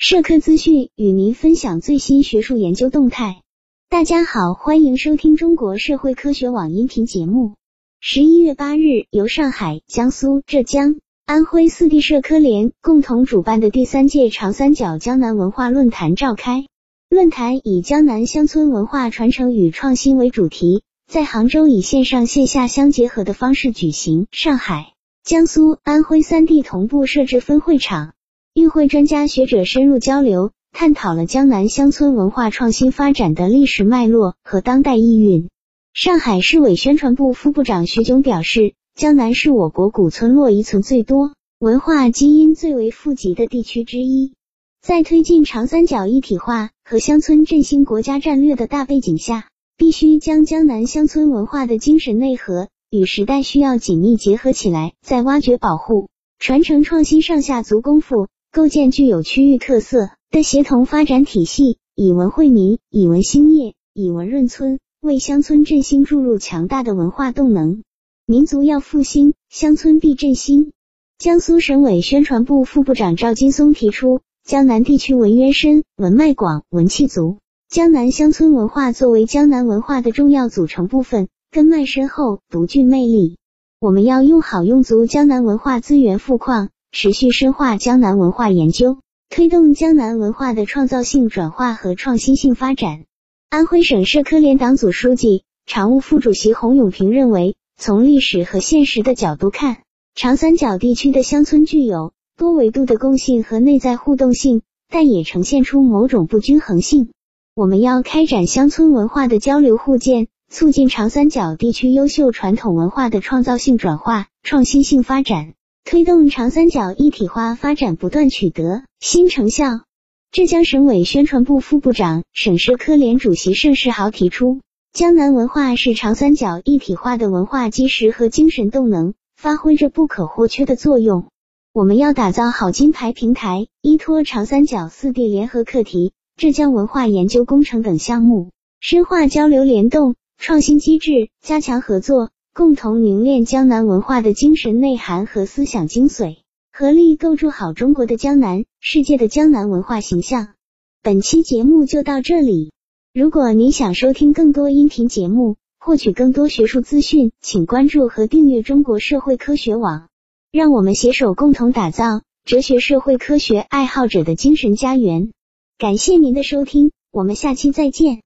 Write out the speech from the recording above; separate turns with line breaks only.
社科资讯与您分享最新学术研究动态。大家好，欢迎收听中国社会科学网音频节目。十一月八日，由上海、江苏、浙江、安徽四地社科联共同主办的第三届长三角江南文化论坛召开。论坛以江南乡村文化传承与创新为主题，在杭州以线上线下相结合的方式举行。上海、江苏、安徽三地同步设置分会场。与会专家学者深入交流，探讨了江南乡村文化创新发展的历史脉络和当代意蕴。上海市委宣传部副部长徐炯表示，江南是我国古村落遗存最多、文化基因最为富集的地区之一。在推进长三角一体化和乡村振兴国家战略的大背景下，必须将江南乡村文化的精神内核与时代需要紧密结合起来，在挖掘、保护、传承、创新上下足功夫。构建具有区域特色的协同发展体系，以文惠民，以文兴业，以文润村，为乡村振兴注入强大的文化动能。民族要复兴，乡村必振兴。江苏省委宣传部副部长赵金松提出，江南地区文渊深，文脉广，文气足。江南乡村文化作为江南文化的重要组成部分，根脉深厚，独具魅力。我们要用好用足江南文化资源富矿。持续深化江南文化研究，推动江南文化的创造性转化和创新性发展。安徽省社科联党组书记、常务副主席洪永平认为，从历史和现实的角度看，长三角地区的乡村具有多维度的共性和内在互动性，但也呈现出某种不均衡性。我们要开展乡村文化的交流互鉴，促进长三角地区优秀传统文化的创造性转化、创新性发展。推动长三角一体化发展不断取得新成效。浙江省委宣传部副部长、省社科联主席盛世豪提出，江南文化是长三角一体化的文化基石和精神动能，发挥着不可或缺的作用。我们要打造好金牌平台，依托长三角四地联合课题、浙江文化研究工程等项目，深化交流联动、创新机制，加强合作。共同凝练江南文化的精神内涵和思想精髓，合力构筑好中国的江南、世界的江南文化形象。本期节目就到这里。如果您想收听更多音频节目，获取更多学术资讯，请关注和订阅中国社会科学网。让我们携手共同打造哲学社会科学爱好者的精神家园。感谢您的收听，我们下期再见。